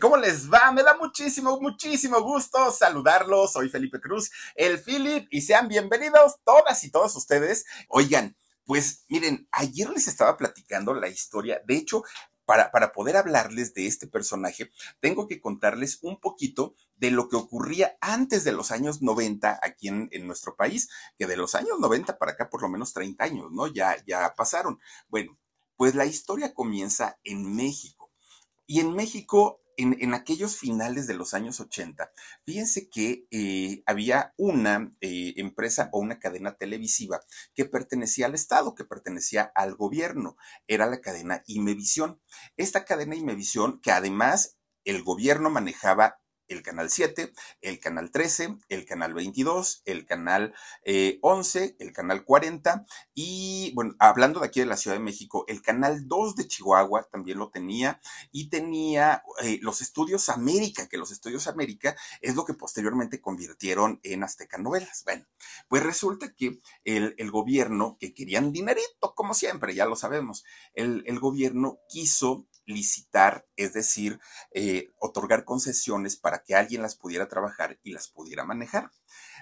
¿Cómo les va? Me da muchísimo, muchísimo gusto saludarlos. Soy Felipe Cruz, el Philip, y sean bienvenidos todas y todos ustedes. Oigan, pues miren, ayer les estaba platicando la historia. De hecho, para, para, poder hablarles de este personaje, tengo que contarles un poquito de lo que ocurría antes de los años 90 aquí en, en, nuestro país, que de los años 90 para acá por lo menos 30 años, ¿no? Ya, ya pasaron. Bueno, pues la historia comienza en México. Y en México, en, aquellos finales de los años 80, fíjense que eh, había una eh, empresa o una cadena televisiva que pertenecía al Estado, que pertenecía al gobierno. Era la cadena Imevisión. Esta cadena Imevisión, que además el gobierno manejaba el canal 7, el canal 13, el canal 22, el canal eh, 11, el canal 40 y, bueno, hablando de aquí de la Ciudad de México, el canal 2 de Chihuahua también lo tenía y tenía eh, los estudios América, que los estudios América es lo que posteriormente convirtieron en Azteca Novelas. Bueno, pues resulta que el, el gobierno, que querían dinerito, como siempre, ya lo sabemos, el, el gobierno quiso licitar, es decir, eh, otorgar concesiones para que alguien las pudiera trabajar y las pudiera manejar.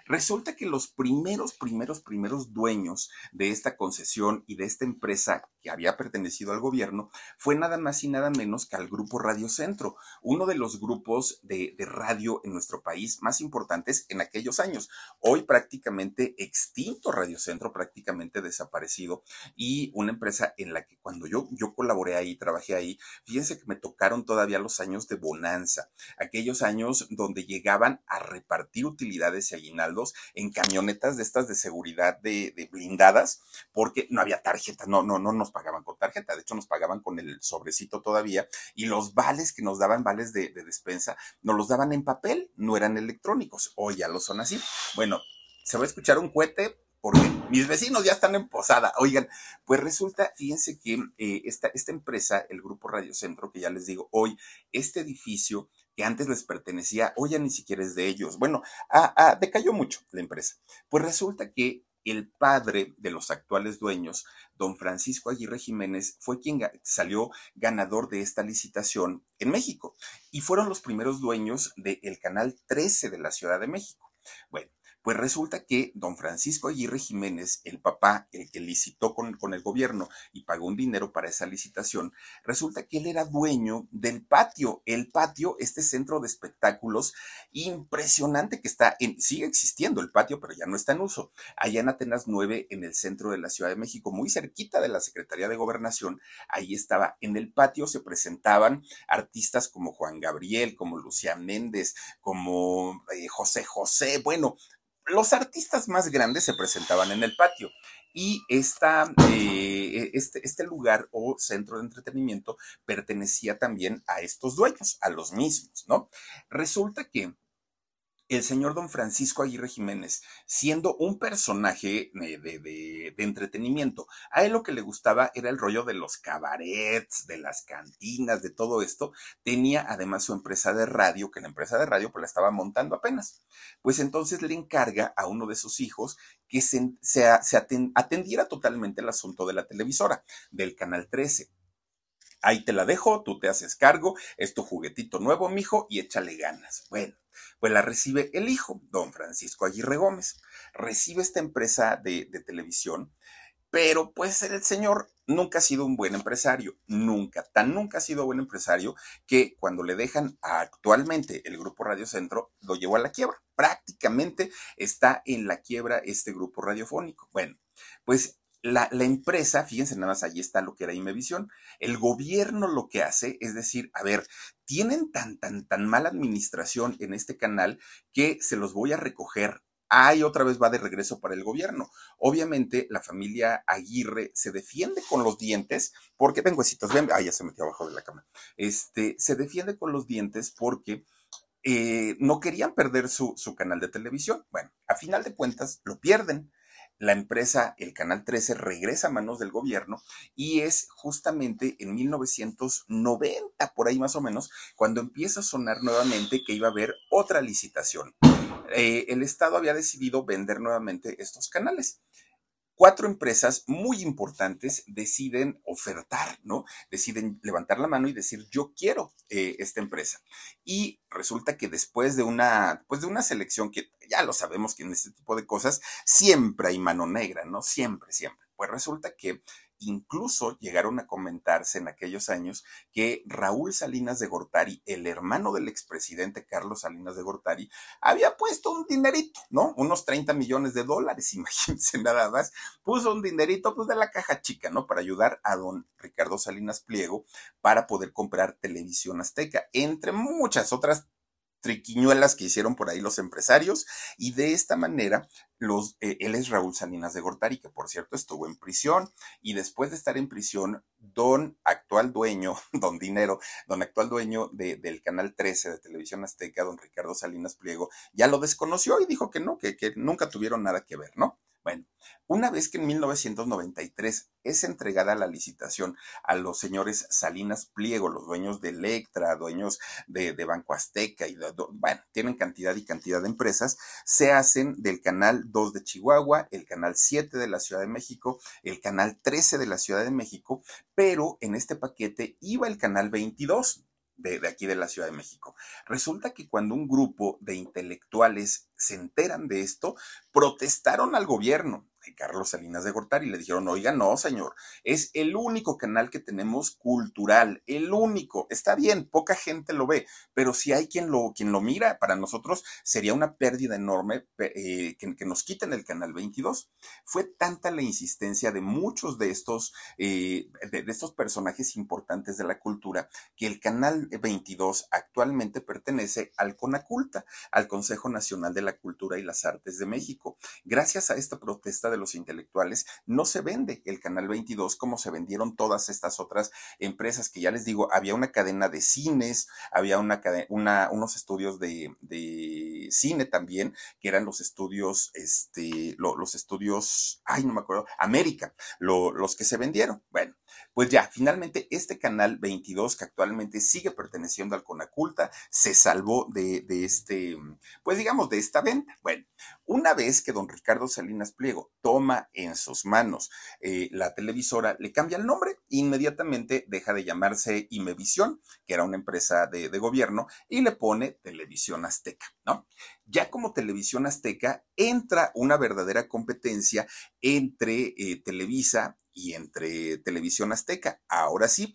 Resulta que los primeros, primeros, primeros dueños de esta concesión y de esta empresa que había pertenecido al gobierno fue nada más y nada menos que al Grupo Radio Centro, uno de los grupos de, radio en nuestro país más importantes en aquellos años. Hoy prácticamente extinto Radio Centro, prácticamente desaparecido y una empresa en la que cuando yo, yo colaboré ahí, trabajé ahí, fíjense que me tocaron todavía los años de bonanza, aquellos años donde llegaban a repartir utilidades y aguinaldos en camionetas de estas de seguridad de, blindadas, porque no había tarjeta, no, no, no nos pagaban con tarjeta, de hecho nos pagaban con el sobrecito todavía y los vales que nos daban, vales de, de despensa, nos los daban en papel, no eran electrónicos, hoy ya lo son así. Bueno, se va a escuchar un cohete, porque mis vecinos ya están en posada. Oigan, pues resulta, fíjense que eh, esta, esta empresa, el Grupo Radio Centro, que ya les digo, hoy, este edificio que antes les pertenecía, hoy ya ni siquiera es de ellos. Bueno, ah, ah, decayó mucho la empresa. Pues resulta que el padre de los actuales dueños, don Francisco Aguirre Jiménez, fue quien salió ganador de esta licitación en México y fueron los primeros dueños del canal 13 de la Ciudad de México. Bueno, pues resulta que don Francisco Aguirre Jiménez, el papá, el que licitó con, el gobierno y pagó un dinero para esa licitación, resulta que él era dueño del patio. El patio, este centro de espectáculos impresionante que está en, sigue existiendo el patio, pero ya no está en uso. Allá en Atenas 9, en el centro de la Ciudad de México, muy cerquita de la Secretaría de Gobernación, ahí estaba. En el patio se presentaban artistas como Juan Gabriel, como Lucía Méndez, como eh, José José, bueno, los artistas más grandes se presentaban en el patio y esta, eh, este, este, lugar o centro de entretenimiento pertenecía también a estos dueños, a los mismos, ¿no? Resulta que el señor don Francisco Aguirre Jiménez, siendo un personaje de, entretenimiento, a él lo que le gustaba era el rollo de los cabarets, de las cantinas, de todo esto. Tenía además su empresa de radio, que la empresa de radio pues la estaba montando apenas. Pues entonces le encarga a uno de sus hijos que se, se atendiera totalmente el asunto de la televisora, del Canal 13 ahí te la dejo, tú te haces cargo, es tu juguetito nuevo, mijo, y échale ganas. Bueno, pues la recibe el hijo, don Francisco Aguirre Gómez. Recibe esta empresa de, televisión, pero pues el señor nunca ha sido un buen empresario, nunca, tan nunca ha sido buen empresario que cuando le dejan actualmente el grupo Radio Centro, lo llevó a la quiebra. Prácticamente está en la quiebra este grupo radiofónico. Bueno, pues la, empresa, fíjense nada más, ahí está lo que era Imevisión. El gobierno lo que hace es decir, a ver, tienen tan, tan, tan mala administración en este canal que se los voy a recoger. Ahí otra vez va de regreso para el gobierno. Obviamente, la familia Aguirre se defiende con los dientes, porque, ven, huesitos, ven, ah, ya se metió abajo de la cama. Este, se defiende con los dientes porque eh, no querían perder su, su canal de televisión. Bueno, a final de cuentas, lo pierden la empresa, el Canal 13, regresa a manos del gobierno y es justamente en 1990, por ahí más o menos, cuando empieza a sonar nuevamente que iba a haber otra licitación. Eh, el Estado había decidido vender nuevamente estos canales. Cuatro empresas muy importantes deciden ofertar, ¿no? Deciden levantar la mano y decir, yo quiero eh, esta empresa. Y resulta que después de una, pues de una selección que ya lo sabemos que en este tipo de cosas siempre hay mano negra, ¿no? Siempre, siempre. Pues resulta que Incluso llegaron a comentarse en aquellos años que Raúl Salinas de Gortari, el hermano del expresidente Carlos Salinas de Gortari, había puesto un dinerito, ¿no? Unos 30 millones de dólares, imagínense nada más. Puso un dinerito pues de la caja chica, ¿no? Para ayudar a don Ricardo Salinas Pliego para poder comprar televisión azteca, entre muchas otras triquiñuelas que hicieron por ahí los empresarios y de esta manera los, eh, él es Raúl Salinas de Gortari, que por cierto estuvo en prisión y después de estar en prisión, don actual dueño, don Dinero, don actual dueño del canal 13 de Televisión Azteca, don Ricardo Salinas Pliego, ya lo desconoció y dijo que no, que, que nunca tuvieron nada que ver, ¿no? Bueno, una vez que en 1993 es entregada la licitación a los señores Salinas Pliego, los dueños de Electra, dueños de, Banco Azteca, y bueno, tienen cantidad y cantidad de empresas, se hacen del canal 2 de Chihuahua, el canal 7 de la Ciudad de México, el canal 13 de la Ciudad de México, pero en este paquete iba el canal 22 de, aquí de la Ciudad de México. Resulta que cuando un grupo de intelectuales se enteran de esto, protestaron al gobierno de Carlos Salinas de Gortari. Le dijeron, oiga, no, señor, es el único canal que tenemos cultural, el único. Está bien, poca gente lo ve, pero si hay quien lo, quien lo mira, para nosotros sería una pérdida enorme eh, que, nos quiten el canal 22. Fue tanta la insistencia de muchos de estos, eh, de, estos personajes importantes de la cultura que el canal 22 actualmente pertenece al CONACULTA, al Consejo Nacional de la Cultura y las Artes de México. Gracias a esta protesta de los intelectuales, no se vende el Canal 22 como se vendieron todas estas otras empresas que ya les digo, había una cadena de cines, había una, una unos estudios de, de, cine también, que eran los estudios, este, los estudios, ay, no me acuerdo, América, los que se vendieron. Bueno, pues ya, finalmente este canal 22 que actualmente sigue perteneciendo al Conaculta se salvó de, de este, pues digamos, de esta venta. Bueno, una vez que don Ricardo Salinas Pliego toma en sus manos eh, la televisora, le cambia el nombre, inmediatamente deja de llamarse Imevisión, que era una empresa de, gobierno, y le pone Televisión Azteca, ¿no? Ya como Televisión Azteca entra una verdadera competencia entre eh, Televisa y entre Televisión Azteca. Ahora sí,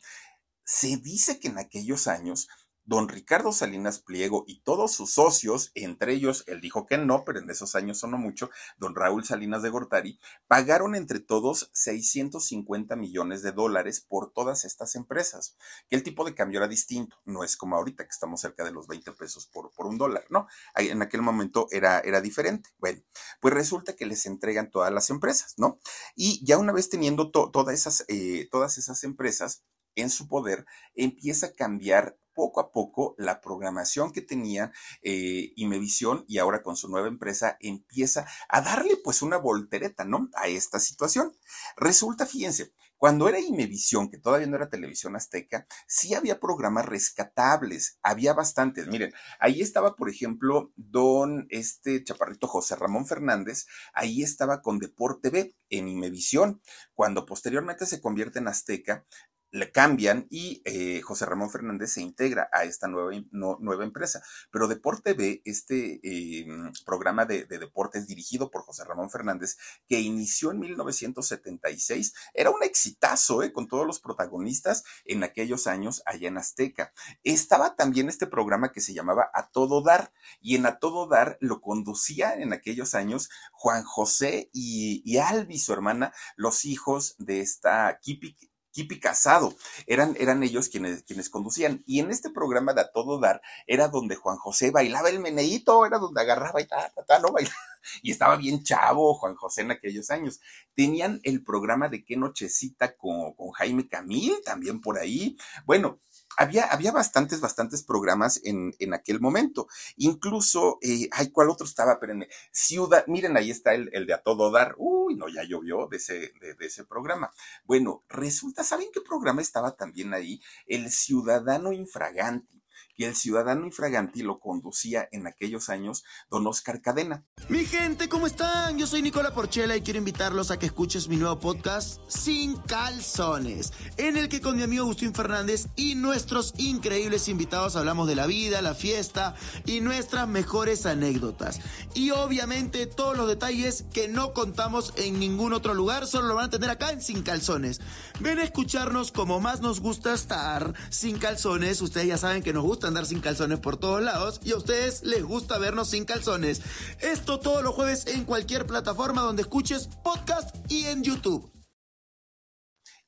se dice que en aquellos años don Ricardo Salinas Pliego y todos sus socios, entre ellos, él dijo que no, pero en esos años sonó mucho, don Raúl Salinas de Gortari, pagaron entre todos 650 millones de dólares por todas estas empresas. Que el tipo de cambio era distinto, no es como ahorita que estamos cerca de los 20 pesos por, por un dólar, ¿no? En aquel momento era, era diferente. Bueno, pues resulta que les entregan todas las empresas, ¿no? Y ya una vez teniendo todas, esas, eh, todas esas empresas, en su poder, empieza a cambiar poco a poco la programación que tenía eh, Imevisión y ahora con su nueva empresa empieza a darle pues una voltereta, ¿no? A esta situación. Resulta, fíjense, cuando era Imevisión, que todavía no era televisión azteca, sí había programas rescatables, había bastantes. Miren, ahí estaba, por ejemplo, don este chaparrito José Ramón Fernández, ahí estaba con Deporte B en Imevisión. Cuando posteriormente se convierte en azteca, le cambian y eh, José Ramón Fernández se integra a esta nueva, nueva empresa. Pero Deporte B, este eh, programa de, deportes dirigido por José Ramón Fernández, que inició en 1976, era un exitazo eh, con todos los protagonistas en aquellos años allá en Azteca. Estaba también este programa que se llamaba A Todo Dar, y en A Todo Dar lo conducía en aquellos años Juan José y, y Albi, su hermana, los hijos de esta Kipi Kipi Casado. Eran, eran ellos quienes, quienes conducían. Y en este programa de A Todo Dar era donde Juan José bailaba el meneíto, era donde agarraba y ta, ta, no bailaba. Y estaba bien chavo Juan José en aquellos años. Tenían el programa de Qué Nochecita con, con Jaime Camil, también por ahí. Bueno, había, había bastantes, bastantes programas en, en aquel momento. Incluso, eh, ay, ¿cuál otro estaba? Espérenme. Ciudad, miren, ahí está el, el, de A Todo Dar. Uy, no, ya llovió de ese, de, de ese programa. Bueno, resulta, ¿saben qué programa estaba también ahí? El Ciudadano Infraganti que el ciudadano infraganti lo conducía en aquellos años don Oscar Cadena. Mi gente, ¿cómo están? Yo soy Nicola Porchela y quiero invitarlos a que escuches mi nuevo podcast Sin Calzones, en el que con mi amigo Agustín Fernández y nuestros increíbles invitados hablamos de la vida, la fiesta y nuestras mejores anécdotas. Y obviamente todos los detalles que no contamos en ningún otro lugar, solo lo van a tener acá en Sin Calzones. Ven a escucharnos como más nos gusta estar sin calzones. Ustedes ya saben que nos gusta andar sin calzones por todos lados y a ustedes les gusta vernos sin calzones. Esto todos los jueves en cualquier plataforma donde escuches podcast y en YouTube.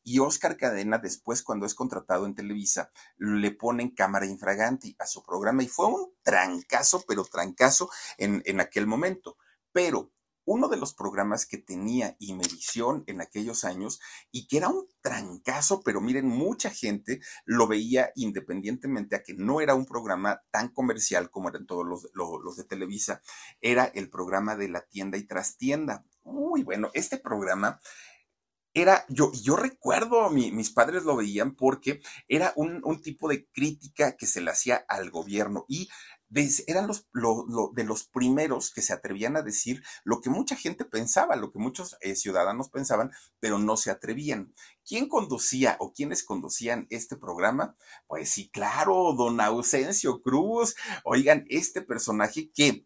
Y Oscar Cadena, después, cuando es contratado en Televisa, le ponen cámara infraganti a su programa y fue un trancazo, pero trancazo en, en aquel momento. Pero uno de los programas que tenía Imevisión en aquellos años y que era un trancazo, pero miren, mucha gente lo veía independientemente a que no era un programa tan comercial como eran todos los, de Televisa, era el programa de la tienda y trastienda. Uy, bueno, este programa era, yo, yo recuerdo, mis padres lo veían porque era un, un, tipo de crítica que se le hacía al gobierno y eran los, de los primeros que se atrevían a decir lo que mucha gente pensaba, lo que muchos eh, ciudadanos pensaban, pero no se atrevían. ¿Quién conducía o quiénes conducían este programa? Pues sí, claro, don Ausencio Cruz. Oigan, este personaje que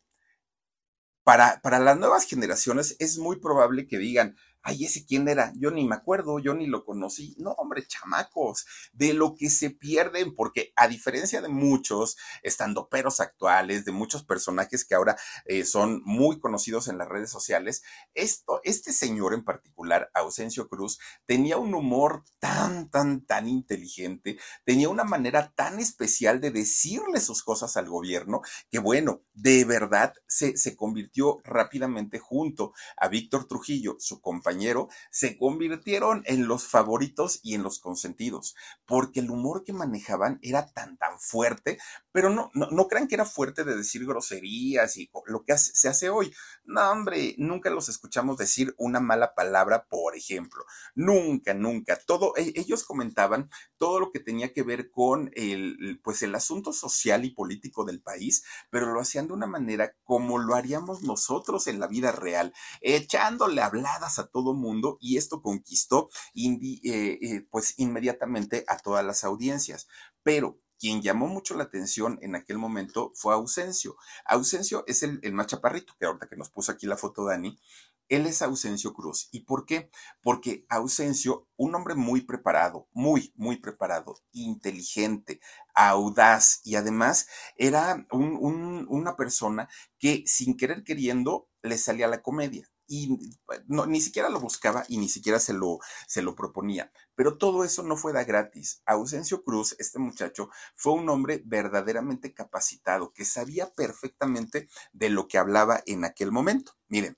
para, para las nuevas generaciones es muy probable que digan, ay, ese quién era, yo ni me acuerdo, yo ni lo conocí. No, hombre, chamacos, de lo que se pierden, porque a diferencia de muchos estandoperos actuales, de muchos personajes que ahora eh, son muy conocidos en las redes sociales, esto, este señor en particular, Ausencio Cruz, tenía un humor tan, tan, tan inteligente, tenía una manera tan especial de decirle sus cosas al gobierno, que bueno, de verdad se, se convirtió rápidamente junto a Víctor Trujillo, su compañero, se convirtieron en los favoritos y en los consentidos, porque el humor que manejaban era tan, tan fuerte, pero no, no, no crean que era fuerte de decir groserías y lo que se hace hoy. No, hombre, nunca los escuchamos decir una mala palabra, por ejemplo. Nunca, nunca. Todo, e, ellos comentaban todo lo que tenía que ver con el, pues el asunto social y político del país, pero lo hacían de una manera como lo haríamos nosotros en la vida real, echándole habladas a todo mundo y esto conquistó eh, eh, pues inmediatamente a todas las audiencias. Pero quien llamó mucho la atención en aquel momento fue Ausencio. Ausencio es el, el más que ahorita que nos puso aquí la foto Dani, él es Ausencio Cruz. ¿Y por qué? Porque Ausencio, un hombre muy preparado, muy, muy preparado, inteligente, audaz y además era una persona que sin querer queriendo le salía la comedia y no, ni siquiera lo buscaba y ni siquiera se lo, se lo proponía. Pero todo eso no fue de gratis. Ausencio Cruz, este muchacho, fue un hombre verdaderamente capacitado, que sabía perfectamente de lo que hablaba en aquel momento. Miren,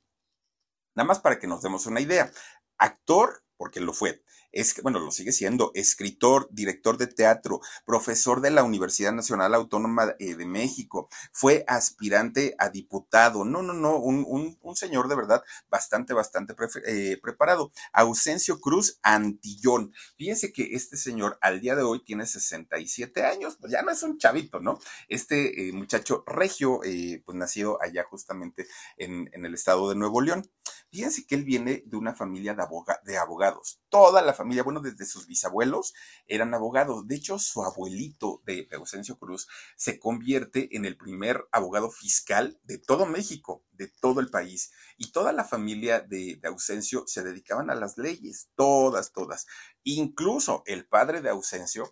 nada más para que nos demos una idea. Actor, porque lo fue es, bueno, lo sigue siendo, escritor, director de teatro, profesor de la Universidad Nacional Autónoma eh, de México, fue aspirante a diputado, no, no, no, un, un, señor de verdad bastante, bastante eh, preparado. Ausencio Cruz Antillón. Fíjense que este señor al día de hoy tiene 67 años, pues ya no es un chavito, ¿no? Este eh, muchacho regio, pues nacido allá justamente en, en, el estado de Nuevo León. Fíjense que él viene de una familia de, de abogados. Toda la familia familia, bueno, desde sus bisabuelos eran abogados. De hecho, su abuelito de, Ausencio Cruz se convierte en el primer abogado fiscal de todo México, de todo el país. Y toda la familia de, de Ausencio se dedicaban a las leyes, todas, todas. Incluso el padre de Ausencio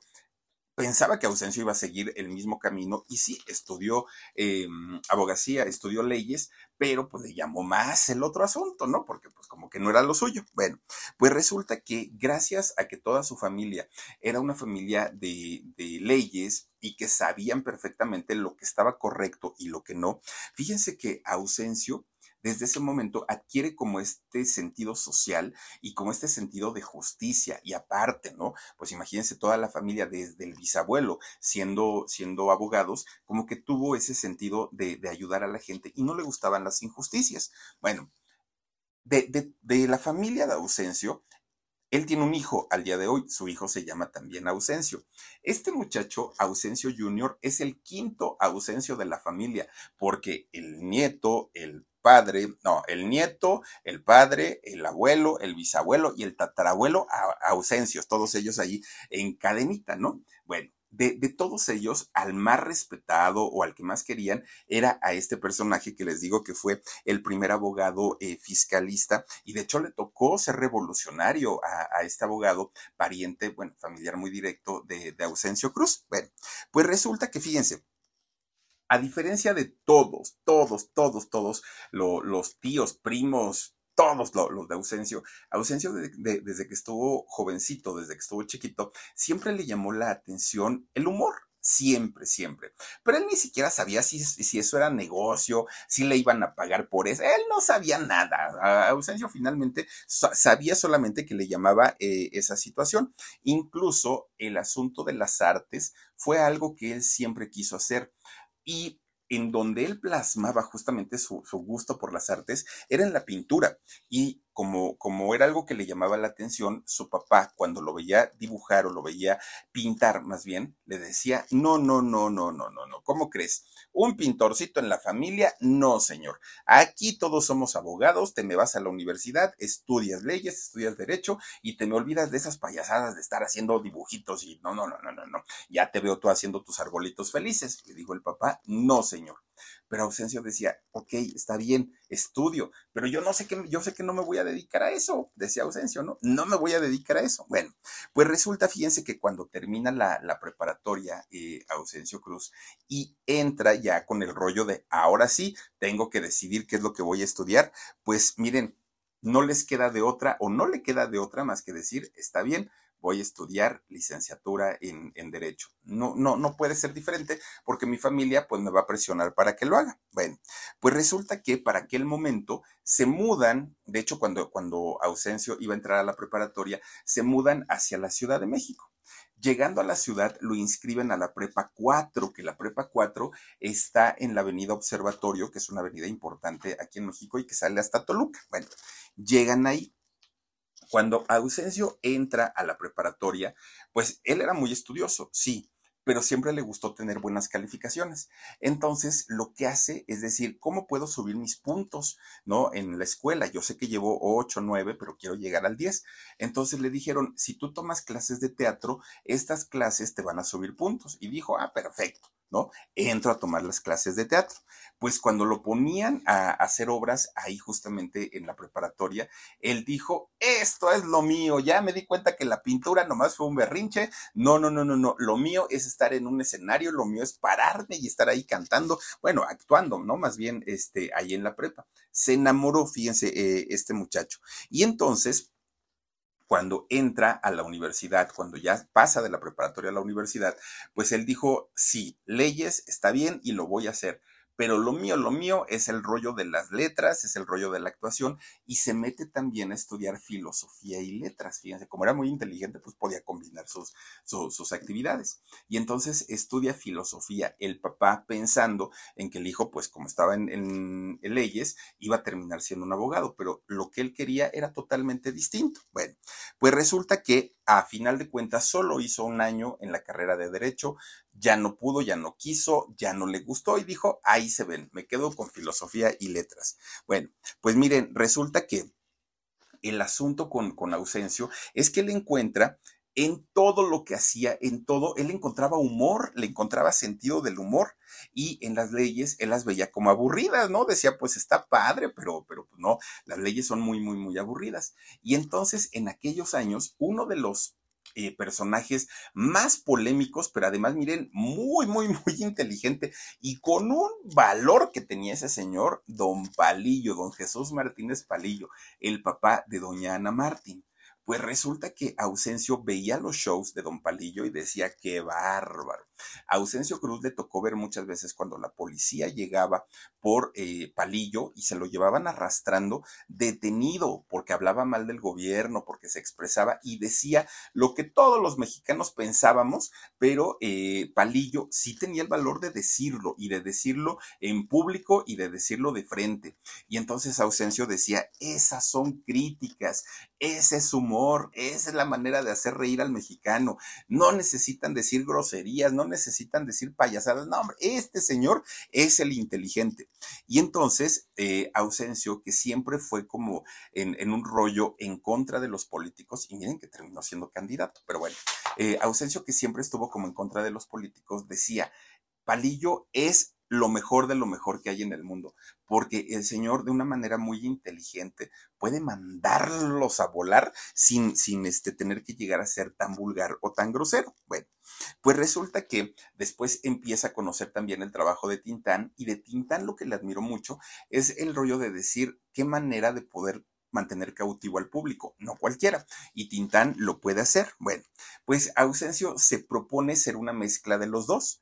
pensaba que Ausencio iba a seguir el mismo camino y sí, estudió eh, abogacía, estudió leyes, pero pues le llamó más el otro asunto, ¿no? Porque pues como que no era lo suyo. Bueno, pues resulta que gracias a que toda su familia era una familia de, de leyes y que sabían perfectamente lo que estaba correcto y lo que no, fíjense que Ausencio desde ese momento adquiere como este sentido social y como este sentido de justicia. Y aparte, ¿no? Pues imagínense toda la familia desde el bisabuelo siendo, siendo abogados, como que tuvo ese sentido de, ayudar a la gente y no le gustaban las injusticias. Bueno, de, de, de la familia de Ausencio, Él tiene un hijo al día de hoy, su hijo se llama también Ausencio. Este muchacho, Ausencio Jr., es el quinto Ausencio de la familia, porque el nieto, el padre, no, el nieto, el padre, el abuelo, el bisabuelo y el tatarabuelo Ausencios, todos ellos allí en cadenita, ¿no? Bueno, de, todos ellos, al más respetado o al que más querían era a este personaje que les digo que fue el primer abogado eh, fiscalista y de hecho le tocó ser revolucionario a, este abogado, pariente, bueno, familiar muy directo de, de Ausencio Cruz. Bueno, pues resulta que fíjense, a diferencia de todos, todos, todos, todos los tíos, primos, todos los, de Ausencio. Ausencio desde que estuvo jovencito, desde que estuvo chiquito, siempre le llamó la atención el humor. Siempre, siempre. Pero él ni siquiera sabía si, si eso era negocio, si le iban a pagar por eso. Él no sabía nada. Ausencio finalmente sabía solamente que le llamaba eh, esa situación. Incluso el asunto de las artes fue algo que él siempre quiso hacer. Y en donde él plasmaba justamente su, gusto por las artes era en la pintura. Y como, como era algo que le llamaba la atención, su papá, cuando lo veía dibujar o lo veía pintar más bien, le decía, no, no, no, no, no, no, no, ¿cómo crees? ¿Un pintorcito en la familia? No, señor. Aquí todos somos abogados, te me vas a la universidad, estudias leyes, estudias derecho y te me olvidas de esas payasadas de estar haciendo dibujitos y no, no, no, no, no, no. Ya te veo tú haciendo tus arbolitos felices. Le dijo el papá, no, señor. Pero Ausencio decía, ok, está bien, estudio, pero yo no sé que, yo sé que no me voy a dedicar a eso, decía Ausencio, ¿no? No me voy a dedicar a eso. Bueno, pues resulta, fíjense que cuando termina la, preparatoria, eh, Ausencio Cruz, y entra ya con el rollo de, ahora sí, tengo que decidir qué es lo que voy a estudiar, pues miren, no les queda de otra o no le queda de otra más que decir, está bien, voy a estudiar licenciatura en, Derecho. No, no, no puede ser diferente porque mi familia pues me va a presionar para que lo haga. Bueno, pues resulta que para aquel momento se mudan, de hecho cuando, cuando Ausencio iba a entrar a la preparatoria, se mudan hacia la Ciudad de México. Llegando a la ciudad, lo inscriben a la Prepa 4, que la Prepa 4 está en la Avenida Observatorio, que es una avenida importante aquí en México y que sale hasta Toluca. Bueno, llegan ahí, cuando Ausencio entra a la preparatoria, pues él era muy estudioso, sí, pero siempre le gustó tener buenas calificaciones. Entonces, lo que hace es decir, ¿cómo puedo subir mis puntos, no? En la escuela, yo sé que llevo 8, 9, pero quiero llegar al 10. Entonces le dijeron, si tú tomas clases de teatro, estas clases te van a subir puntos. Y dijo, ah, perfecto. Entro a tomar las clases de teatro. Pues cuando lo ponían a hacer obras ahí justamente en la preparatoria, él dijo, esto es lo mío, ya me di cuenta que la pintura nomás fue un berrinche, no, no, no, no, no, lo mío es estar en un escenario, lo mío es pararme y estar ahí cantando, bueno, actuando, ¿no? Más bien, este, ahí en la prepa. Se enamoró, fíjense, eh, este muchacho. Y entonces, cuando entra a la universidad, cuando ya pasa de la preparatoria a la universidad, pues él dijo, sí, leyes está bien y lo voy a hacer, pero lo mío, lo mío es el rollo de las letras, es el rollo de la actuación y se mete también a estudiar filosofía y letras. Fíjense, como era muy inteligente, pues podía combinar sus, actividades. Y entonces estudia filosofía. El papá pensando en que el hijo, pues como estaba en, en, en leyes, iba a terminar siendo un abogado, pero lo que él quería era totalmente distinto. Bueno, pues resulta que a final de cuentas solo hizo un año en la carrera de derecho, ya no pudo, ya no quiso, ya no le gustó y dijo, ahí se ven, me quedo con filosofía y letras. Bueno, pues miren, resulta que el asunto con, con Ausencio es que él encuentra en todo lo que hacía, en todo, él encontraba humor, le encontraba sentido del humor y en las leyes él las veía como aburridas, ¿no? Decía, pues está padre, pero, pero pues no, las leyes son muy, muy, muy aburridas. Y entonces en aquellos años, uno de los eh, personajes más polémicos, pero además, miren, muy, muy, muy inteligente y con un valor que tenía ese señor, don Palillo, don Jesús Martínez Palillo, el papá de doña Ana Martín. Pues resulta que Ausencio veía los shows de Don Palillo y decía, qué bárbaro. Ausencio Cruz le tocó ver muchas veces cuando la policía llegaba por eh, Palillo y se lo llevaban arrastrando detenido porque hablaba mal del gobierno, porque se expresaba y decía lo que todos los mexicanos pensábamos, pero eh, Palillo sí tenía el valor de decirlo y de decirlo en público y de decirlo de frente. Y entonces Ausencio decía, esas son críticas, ese es su esa es la manera de hacer reír al mexicano. No necesitan decir groserías, no necesitan decir payasadas. No, hombre, este señor es el inteligente. Y entonces, eh, Ausencio, que siempre fue como en, en, un rollo en contra de los políticos, y miren que terminó siendo candidato, pero bueno, eh, Ausencio, que siempre estuvo como en contra de los políticos, decía, Palillo es lo mejor de lo mejor que hay en el mundo, porque el Señor de una manera muy inteligente puede mandarlos a volar sin, sin este, tener que llegar a ser tan vulgar o tan grosero. Bueno, pues resulta que después empieza a conocer también el trabajo de Tintán y de Tintán lo que le admiro mucho es el rollo de decir qué manera de poder mantener cautivo al público, no cualquiera. Y Tintán lo puede hacer. Bueno, pues Ausencio se propone ser una mezcla de los dos.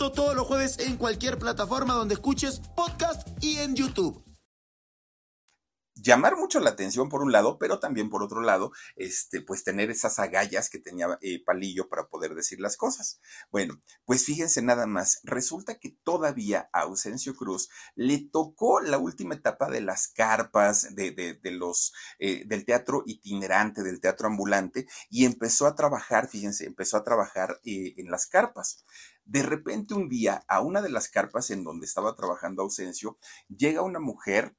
Todos los jueves en cualquier plataforma donde escuches podcast y en YouTube llamar mucho la atención por un lado, pero también por otro lado, este, pues tener esas agallas que tenía eh, Palillo para poder decir las cosas. Bueno, pues fíjense nada más, resulta que todavía a Ausencio Cruz le tocó la última etapa de las carpas, de, de, los, eh, del teatro itinerante, del teatro ambulante, y empezó a trabajar, fíjense, empezó a trabajar eh, en las carpas. De repente un día, a una de las carpas en donde estaba trabajando Ausencio, llega una mujer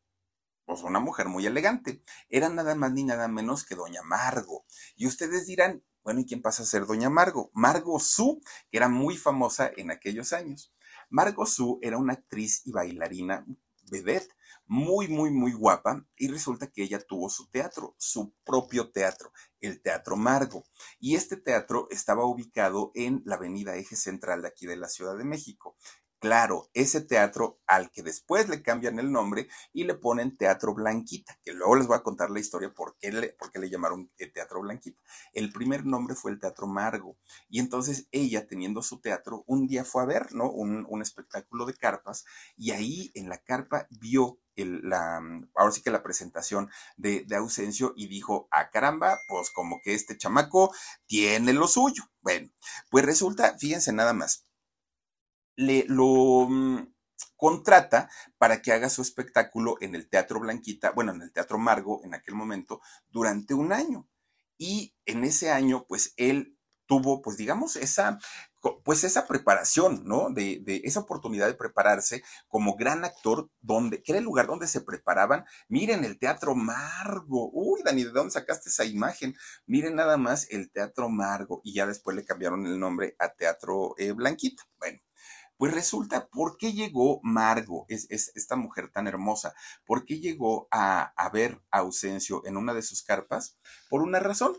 pues una mujer muy elegante. Era nada más ni nada menos que doña Margo. Y ustedes dirán, bueno, ¿y quién pasa a ser doña Margo? Margo Su, que era muy famosa en aquellos años. Margo Su era una actriz y bailarina vedette, muy, muy, muy guapa, y resulta que ella tuvo su teatro, su propio teatro, el Teatro Margo. Y este teatro estaba ubicado en la avenida Eje Central de aquí de la Ciudad de México. Claro, ese teatro al que después le cambian el nombre y le ponen Teatro Blanquita, que luego les voy a contar la historia por qué le, le llamaron eh, Teatro Blanquita. El primer nombre fue el Teatro Margo. Y entonces ella, teniendo su teatro, un día fue a ver, ¿no? Un, espectáculo de carpas y ahí en la carpa vio el, la, ahora sí que la presentación de, de Ausencio y dijo, ah, caramba, pues como que este chamaco tiene lo suyo. Bueno, pues resulta, fíjense nada más le lo mm, contrata para que haga su espectáculo en el Teatro Blanquita, bueno, en el Teatro Margo en aquel momento, durante un año. Y en ese año, pues él tuvo, pues digamos, esa, pues esa preparación, ¿no? De, de, esa oportunidad de prepararse como gran actor, donde, que era el lugar donde se preparaban. Miren el Teatro Margo. Uy, Dani, ¿de dónde sacaste esa imagen? Miren nada más el Teatro Margo. Y ya después le cambiaron el nombre a Teatro eh, Blanquita. Bueno, pues resulta, ¿por qué llegó Margo, es, esta mujer tan hermosa? ¿Por qué llegó a, ver a Ausencio en una de sus carpas? Por una razón.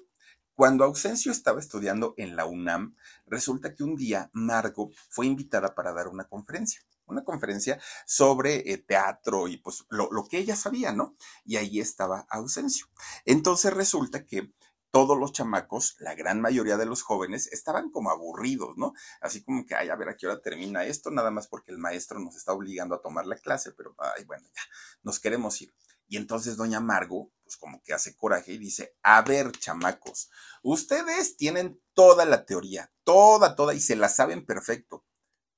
Cuando Ausencio estaba estudiando en la UNAM, resulta que un día Margo fue invitada para dar una conferencia una conferencia sobre eh, teatro y pues lo, lo, que ella sabía, ¿no? Y ahí estaba Ausencio. Entonces resulta que todos los chamacos, la gran mayoría de los jóvenes, estaban como aburridos, ¿no? Así como que, ay, a ver a qué hora termina esto, nada más porque el maestro nos está obligando a tomar la clase, pero, ay, bueno, ya, nos queremos ir. Y entonces doña Margo, pues como que hace coraje y dice, a ver, chamacos, ustedes tienen toda la teoría, toda, toda, y se la saben perfecto,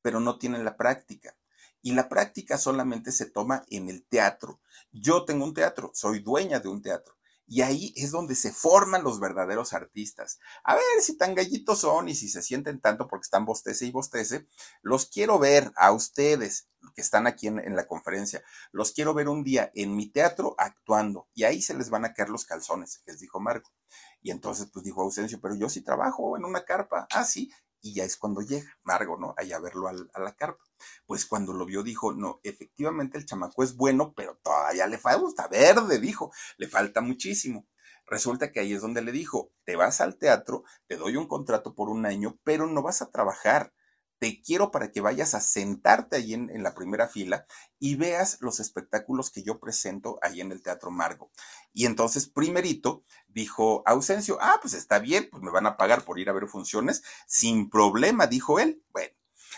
pero no tienen la práctica. Y la práctica solamente se toma en el teatro. Yo tengo un teatro, soy dueña de un teatro y ahí es donde se forman los verdaderos artistas. A ver si tan gallitos son y si se sienten tanto porque están bostece y bostece. Los quiero ver a ustedes que están aquí en, la conferencia. Los quiero ver un día en mi teatro actuando y ahí se les van a caer los calzones, les dijo Marco. Y entonces pues dijo Ausencio, pero yo sí trabajo en una carpa. Ah, sí, y ya es cuando llega Margo, ¿no? Ahí a verlo a la carpa. Pues cuando lo vio dijo, no, efectivamente el chamaco es bueno, pero todavía le falta, verde, dijo, le falta muchísimo. Resulta que ahí es donde le dijo, te vas al teatro, te doy un contrato por un año, pero no vas a trabajar, te quiero para que vayas a sentarte ahí en, la primera fila y veas los espectáculos que yo presento ahí en el Teatro Margo. Y entonces, primerito, dijo Ausencio, ah, pues está bien, pues me van a pagar por ir a ver funciones, sin problema, dijo él. Bueno,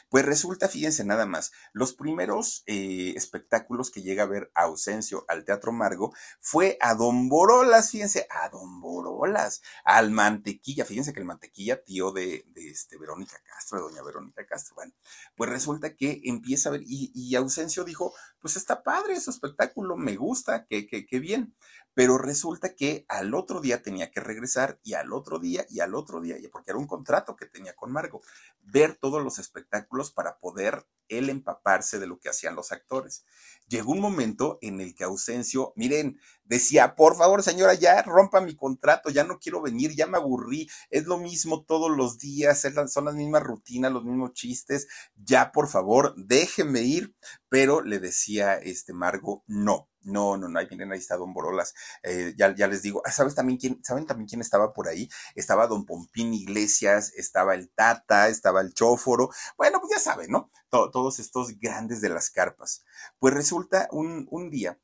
pues resulta, fíjense nada más, los primeros eh, espectáculos que llega a ver Ausencio al Teatro Margo fue a Don Borolas, fíjense, a Don Borolas, al Mantequilla, fíjense que el Mantequilla, tío de, de este, Verónica Castro, de doña Verónica Castro, bueno, pues resulta que empieza a ver, y, y Ausencio dijo, pues está padre ese espectáculo, me gusta, qué, qué, qué bien. Pero resulta que al otro día tenía que regresar y al otro día y al otro día, porque era un contrato que tenía con Margo, ver todos los espectáculos para poder él empaparse de lo que hacían los actores. Llegó un momento en el que Ausencio, miren, decía, por favor señora, ya rompa mi contrato, ya no quiero venir, ya me aburrí, es lo mismo todos los días, son las mismas rutinas, los mismos chistes, ya por favor, déjeme ir, pero le decía este Margo, no, no, no, no, ahí vienen, ahí está Don Borolas. Eh, ya, ya les digo, ¿sabes también quién, ¿saben también quién estaba por ahí? Estaba Don Pompín Iglesias, estaba el Tata, estaba el Chóforo. Bueno, pues ya saben, ¿no? Todos estos grandes de las carpas. Pues resulta un, un día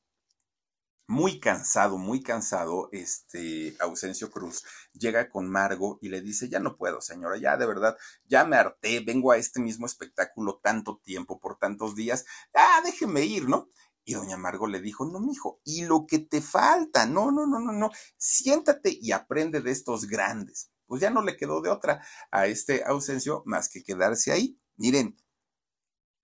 muy cansado, muy cansado, este Ausencio Cruz llega con Margo y le dice, ya no puedo, señora, ya de verdad, ya me harté, vengo a este mismo espectáculo tanto tiempo, por tantos días, ah, déjeme ir, ¿no? Y doña Margo le dijo, no, mijo, y lo que te falta, no, no, no, no, no, siéntate y aprende de estos grandes. Pues ya no le quedó de otra a este ausencio más que quedarse ahí. Miren,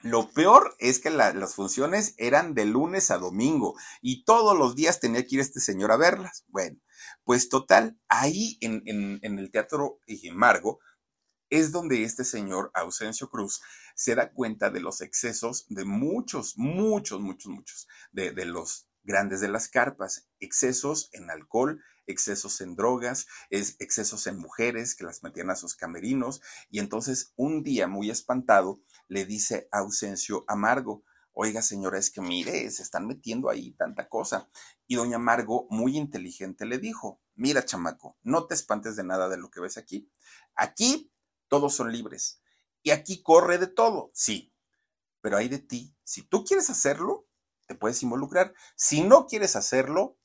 lo peor es que las funciones eran de lunes a domingo y todos los días tenía que ir este señor a verlas. Bueno, pues total, ahí en, el Teatro Margo, es donde este señor Ausencio Cruz se da cuenta de los excesos de muchos, muchos, muchos, muchos, de los grandes de las carpas, excesos en alcohol, excesos en drogas, excesos en mujeres que las metían a sus camerinos, y entonces un día muy espantado le dice Ausencio Amargo, oiga señora, es que mire, se están metiendo ahí tanta cosa. Y doña Amargo, muy inteligente, le dijo, mira chamaco, no te espantes de nada de lo que ves aquí. Aquí todos son libres. Y aquí corre de todo, sí, pero hay de ti. Si tú quieres hacerlo, te puedes involucrar. Si no quieres hacerlo,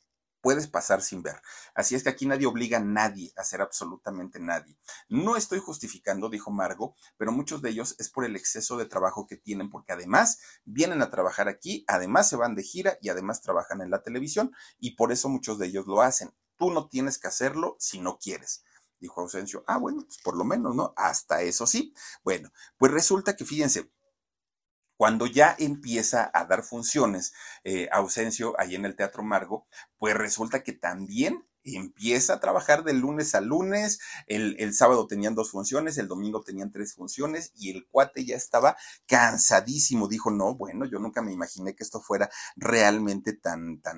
puedes pasar sin ver. Así es que aquí nadie obliga a nadie a hacer absolutamente nadie. No estoy justificando, dijo Margo, pero muchos de ellos es por el exceso de trabajo que tienen, porque además vienen a trabajar aquí, además se van de gira y además trabajan en la televisión y por eso muchos de ellos lo hacen. Tú no tienes que hacerlo si no quieres dijo Ausencio. Ah, bueno, pues por lo menos, ¿no? Hasta eso sí. Bueno, pues resulta que fíjense, cuando ya empieza a dar funciones eh, Ausencio ahí en el Teatro Margo, pues resulta que también empieza a trabajar de lunes a lunes, el, el, sábado tenían dos funciones, el domingo tenían tres funciones y el cuate ya estaba cansadísimo, dijo, no, bueno, yo nunca me imaginé que esto fuera realmente tan, tan,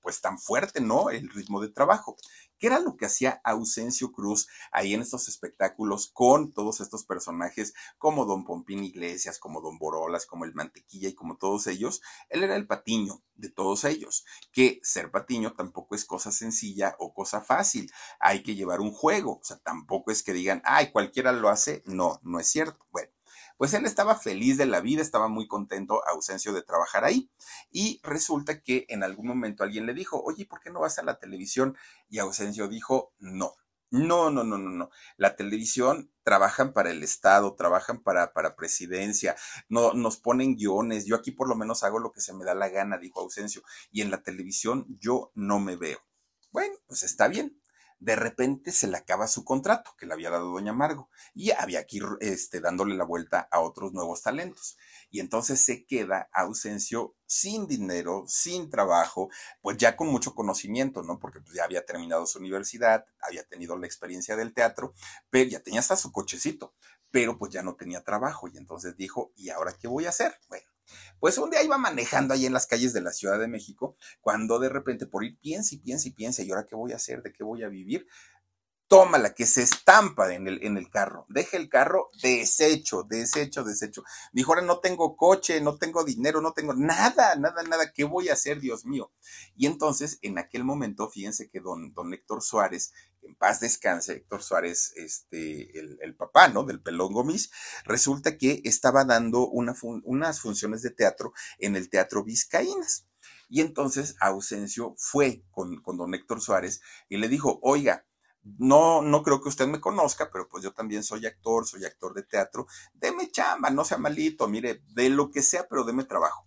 pues tan fuerte, ¿no? El ritmo de trabajo. ¿Qué era lo que hacía Ausencio Cruz ahí en estos espectáculos con todos estos personajes como Don Pompín Iglesias, como Don Borolas, como el Mantequilla y como todos ellos? Él era el patiño de todos ellos, que ser patiño tampoco es cosa sencilla o cosa fácil, hay que llevar un juego, o sea, tampoco es que digan, ay, cualquiera lo hace, no, no es cierto. Bueno, pues él estaba feliz de la vida, estaba muy contento, ausencio de trabajar ahí. Y resulta que en algún momento alguien le dijo, oye, ¿por qué no vas a la televisión? Y ausencio dijo, no. No, no, no, no, no. La televisión trabajan para el Estado, trabajan para, para presidencia, no, nos ponen guiones. Yo aquí por lo menos hago lo que se me da la gana, dijo Ausencio. Y en la televisión yo no me veo. Bueno, pues está bien de repente se le acaba su contrato que le había dado Doña Margo y había que ir este, dándole la vuelta a otros nuevos talentos. Y entonces se queda Ausencio sin dinero, sin trabajo, pues ya con mucho conocimiento, ¿no? Porque pues ya había terminado su universidad, había tenido la experiencia del teatro, pero ya tenía hasta su cochecito, pero pues ya no tenía trabajo y entonces dijo, ¿y ahora qué voy a hacer? Bueno pues un día iba manejando ahí en las calles de la Ciudad de México, cuando de repente por ir piensa y piensa y piensa, ¿y ahora qué voy a hacer? ¿De qué voy a vivir? tómala, que se estampa en el, en el carro, deja el carro deshecho, deshecho, deshecho. Dijo, ahora no tengo coche, no tengo dinero, no tengo nada, nada, nada, ¿qué voy a hacer, Dios mío? Y entonces, en aquel momento, fíjense que don, don Héctor Suárez, en paz descanse, Héctor Suárez, este, el, papá, ¿no? Del Pelón Gómez, resulta que estaba dando unas funciones de teatro en el Teatro Vizcaínas. Y entonces Ausencio fue con, con don Héctor Suárez y le dijo, oiga, no, no creo que usted me conozca, pero pues yo también soy actor, soy actor de teatro. Deme chamba, no sea malito, mire, de lo que sea, pero deme trabajo.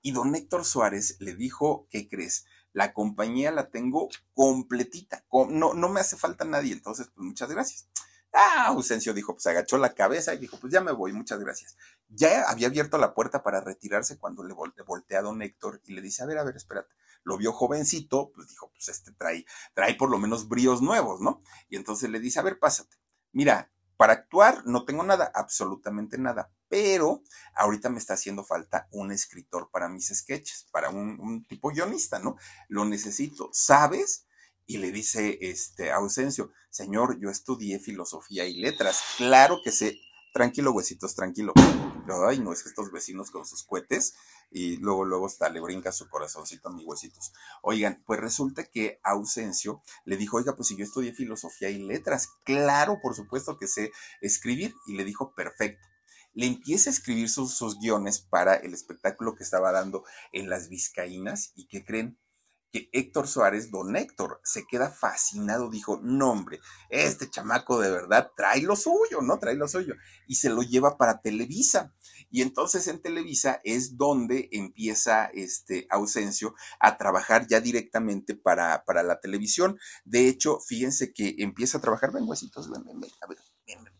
Y don Héctor Suárez le dijo, ¿qué crees? La compañía la tengo completita, no, no me hace falta nadie, entonces pues muchas gracias. Ah, Ausencio dijo, pues agachó la cabeza y dijo, pues ya me voy, muchas gracias. Ya había abierto la puerta para retirarse cuando le voltea a don Héctor y le dice, a ver, a ver, espérate. Lo vio jovencito, pues dijo, pues este trae, trae por lo menos bríos nuevos, ¿no? Y entonces le dice, a ver, pásate. Mira, para actuar no tengo nada, absolutamente nada, pero ahorita me está haciendo falta un escritor para mis sketches, para un, tipo guionista, ¿no? Lo necesito, ¿sabes? y le dice este Ausencio, señor, yo estudié filosofía y letras, claro que sé, tranquilo huesitos, tranquilo. Ay, no, es que estos vecinos con sus cohetes y luego, luego hasta le brinca su corazoncito a mis huesitos. Oigan, pues resulta que Ausencio le dijo, oiga, pues si yo estudié filosofía y letras, claro, por supuesto que sé escribir, y le dijo, perfecto le empieza a escribir sus, sus, guiones para el espectáculo que estaba dando en las Vizcaínas y que creen, que Héctor Suárez, don Héctor, se queda fascinado, dijo, no hombre, este chamaco de verdad trae lo suyo, ¿no? Trae lo suyo. Y se lo lleva para Televisa. Y entonces en Televisa es donde empieza este Ausencio a trabajar ya directamente para, para la televisión. De hecho, fíjense que empieza a trabajar, ven, huesitos, ven, ven, ven, a ver, ven, ven,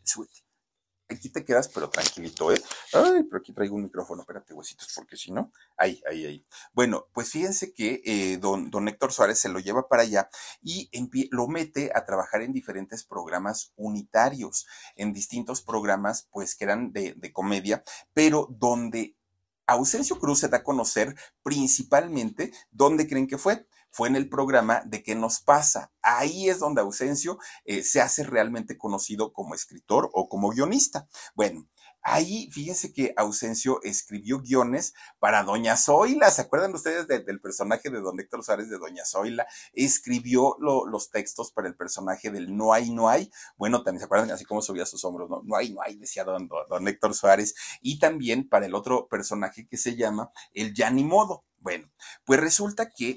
aquí te quedas, pero tranquilito, ¿eh? Ay, pero aquí traigo un micrófono, espérate, huesitos, porque si no, ahí, ahí, ahí. Bueno, pues fíjense que eh, don, don Héctor Suárez se lo lleva para allá y lo mete a trabajar en diferentes programas unitarios, en distintos programas, pues que eran de, de comedia, pero donde Ausencio Cruz se da a conocer principalmente, ¿dónde creen que fue? Fue en el programa de qué nos pasa. Ahí es donde Ausencio eh, se hace realmente conocido como escritor o como guionista. Bueno, Ahí, fíjense que Ausencio escribió guiones para Doña Zoila. ¿Se acuerdan ustedes del personaje de Don Héctor Suárez de Doña Zoila? Escribió los textos para el personaje del No hay, no hay. Bueno, también se acuerdan así como subía sus hombros, ¿no? No hay, no hay, decía Don, don, Héctor Suárez. Y también para el otro personaje que se llama el Ya ni modo. Bueno, pues resulta que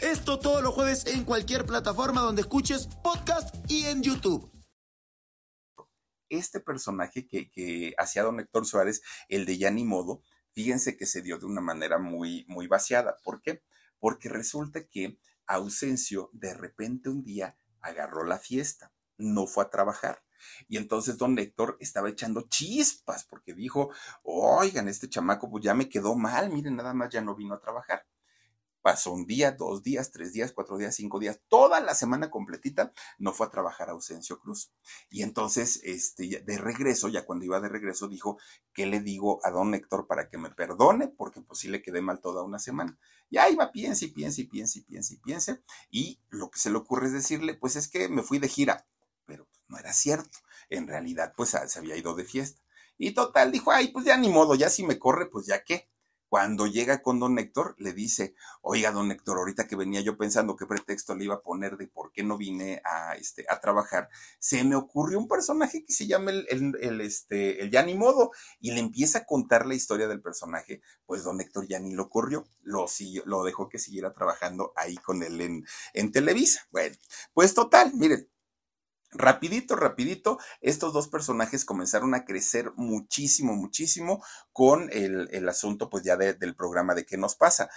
Esto todos los jueves en cualquier plataforma donde escuches podcast y en YouTube. Este personaje que, hacía don Héctor Suárez, el de Ya ni modo, fíjense que se dio de una manera muy, muy vaciada. ¿Por qué? Porque resulta que Ausencio de repente un día agarró la fiesta, no fue a trabajar. Y entonces don Héctor estaba echando chispas porque dijo, oigan, este chamaco pues ya me quedó mal, miren, nada más ya no vino a trabajar. Pasó un día, dos días, tres días, cuatro días, cinco días, toda la semana completita no fue a trabajar a Ausencio Cruz. Y entonces, este, de regreso, ya cuando iba de regreso, dijo, ¿qué le digo a don Héctor para que me perdone? Porque pues sí le quedé mal toda una semana. Y ahí va, piense y piense y piense y piense y piense. Y lo que se le ocurre es decirle, pues es que me fui de gira. Pero pues, no era cierto. En realidad, pues se había ido de fiesta. Y total, dijo, ay, pues ya ni modo, ya si me corre, pues ya qué. Cuando llega con don Héctor, le dice, oiga, don Héctor, ahorita que venía yo pensando qué pretexto le iba a poner de por qué no vine a, este, a trabajar, se me ocurrió un personaje que se llama el, el, este, el modo, y le empieza a contar la historia del personaje, pues don Héctor ya ni lo corrió, lo, lo dejó que siguiera trabajando ahí con él en, en Televisa. Bueno, pues total, miren, Rapidito, rapidito, estos dos personajes comenzaron a crecer muchísimo, muchísimo con el, asunto pues ya del programa de qué nos pasa.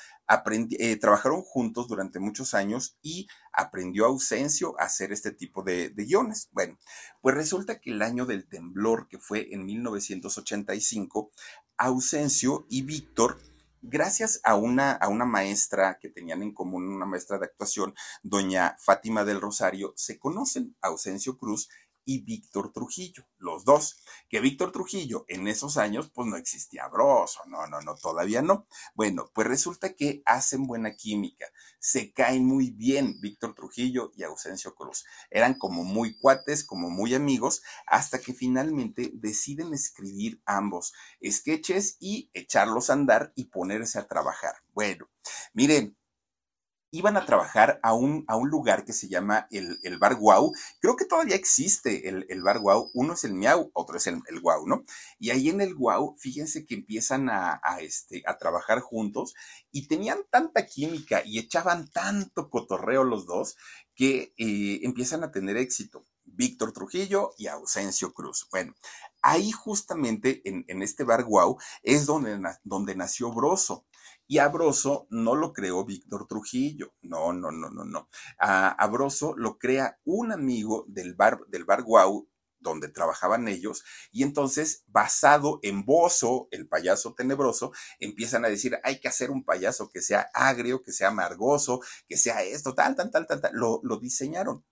Eh, trabajaron juntos durante muchos años y aprendió Ausencio a hacer este tipo de, de guiones. Bueno, pues resulta que el año del temblor, que fue en 1985, Ausencio y Víctor gracias a una, a una maestra que tenían en común, una maestra de actuación, doña Fátima del Rosario, se conocen Ausencio Cruz y Víctor Trujillo, los dos. Que Víctor Trujillo en esos años, pues no existía Broso, no, no, no, todavía no. Bueno, pues resulta que hacen buena química, se caen muy bien Víctor Trujillo y Ausencio Cruz. Eran como muy cuates, como muy amigos, hasta que finalmente deciden escribir ambos sketches y echarlos a andar y ponerse a trabajar. Bueno, miren, iban a trabajar a un, a un lugar que se llama el, el Bar Guau. Creo que todavía existe el, el, Bar Guau. Uno es el Miau, otro es el, el Guau, ¿no? Y ahí en el Guau, fíjense que empiezan a, este, a trabajar juntos y tenían tanta química y echaban tanto cotorreo los dos que eh, empiezan a tener éxito. Víctor Trujillo y Ausencio Cruz. Bueno, ahí justamente en, en este bar Guau es donde, donde nació Broso. Y a Broso no lo creó Víctor Trujillo, no, no, no, no, no. A, Broso lo crea un amigo del bar, del bar Guau, donde trabajaban ellos, y entonces, basado en Bozo, el payaso tenebroso, empiezan a decir, hay que hacer un payaso que sea agrio, que sea amargoso, que sea esto, tal, tal, tal, tal, tal. Lo, lo diseñaron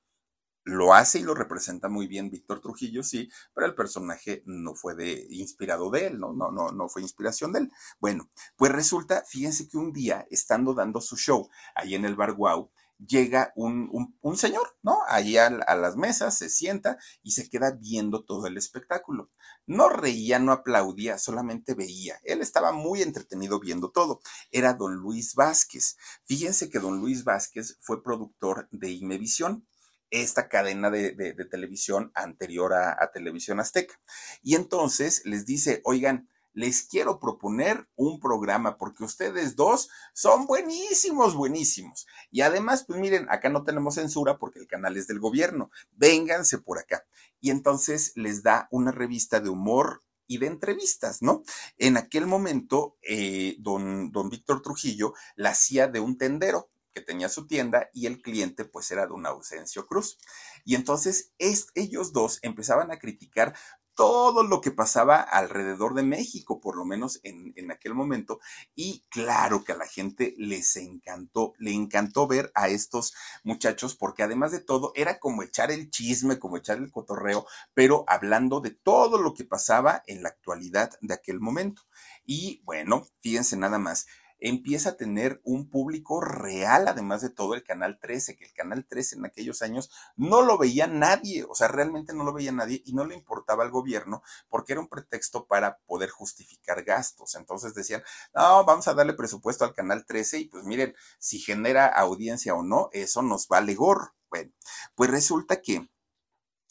lo hace y lo representa muy bien Víctor Trujillo, sí, pero el personaje no fue de, inspirado de él, no, no, no, no fue inspiración de él. Bueno, pues resulta, fíjense que un día, estando dando su show ahí en el bar Guau, llega un, un, señor, ¿no? Ahí a, a, las mesas, se sienta y se queda viendo todo el espectáculo. No reía, no aplaudía, solamente veía. Él estaba muy entretenido viendo todo. Era don Luis Vázquez. Fíjense que don Luis Vázquez fue productor de Imevisión esta cadena de, televisión anterior a, a, Televisión Azteca. Y entonces les dice, oigan, les quiero proponer un programa porque ustedes dos son buenísimos, buenísimos. Y además, pues miren, acá no tenemos censura porque el canal es del gobierno. Vénganse por acá. Y entonces les da una revista de humor y de entrevistas, ¿no? En aquel momento, eh, don, don Víctor Trujillo la hacía de un tendero que tenía su tienda y el cliente pues era de un Ausencio Cruz. Y entonces es, ellos dos empezaban a criticar todo lo que pasaba alrededor de México, por lo menos en, en, aquel momento. Y claro que a la gente les encantó, le encantó ver a estos muchachos, porque además de todo era como echar el chisme, como echar el cotorreo, pero hablando de todo lo que pasaba en la actualidad de aquel momento. Y bueno, fíjense nada más, empieza a tener un público real, además de todo el Canal 13, que el Canal 13 en aquellos años no lo veía nadie, o sea, realmente no lo veía nadie y no le importaba al gobierno porque era un pretexto para poder justificar gastos. Entonces decían, no, vamos a darle presupuesto al Canal 13 y pues miren, si genera audiencia o no, eso nos vale gorro. Bueno, pues resulta que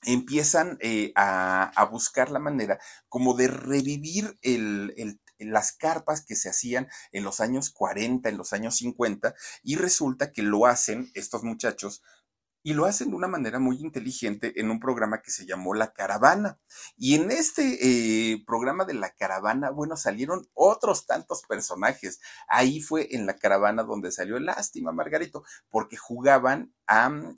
empiezan eh, a, buscar la manera como de revivir el, el, las carpas que se hacían en los años 40, en los años 50, y resulta que lo hacen estos muchachos y lo hacen de una manera muy inteligente en un programa que se llamó La Caravana. Y en este eh, programa de La Caravana, bueno, salieron otros tantos personajes. Ahí fue en La Caravana donde salió Lástima, Margarito, porque jugaban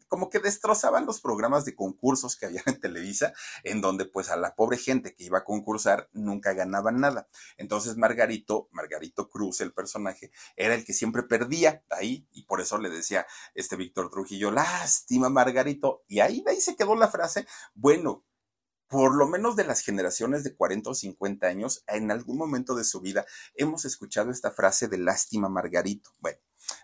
como que destrozaban los programas de concursos que había en Televisa, en donde pues a la pobre gente que iba a concursar nunca ganaban nada. Entonces Margarito, Margarito Cruz, el personaje, era el que siempre perdía ahí, y por eso le decía este Víctor Trujillo, lástima Margarito. Y ahí ahí se quedó la frase, bueno, por lo menos de las generaciones de 40 o 50 años, en algún momento de su vida hemos escuchado esta frase de lástima Margarito. Bueno,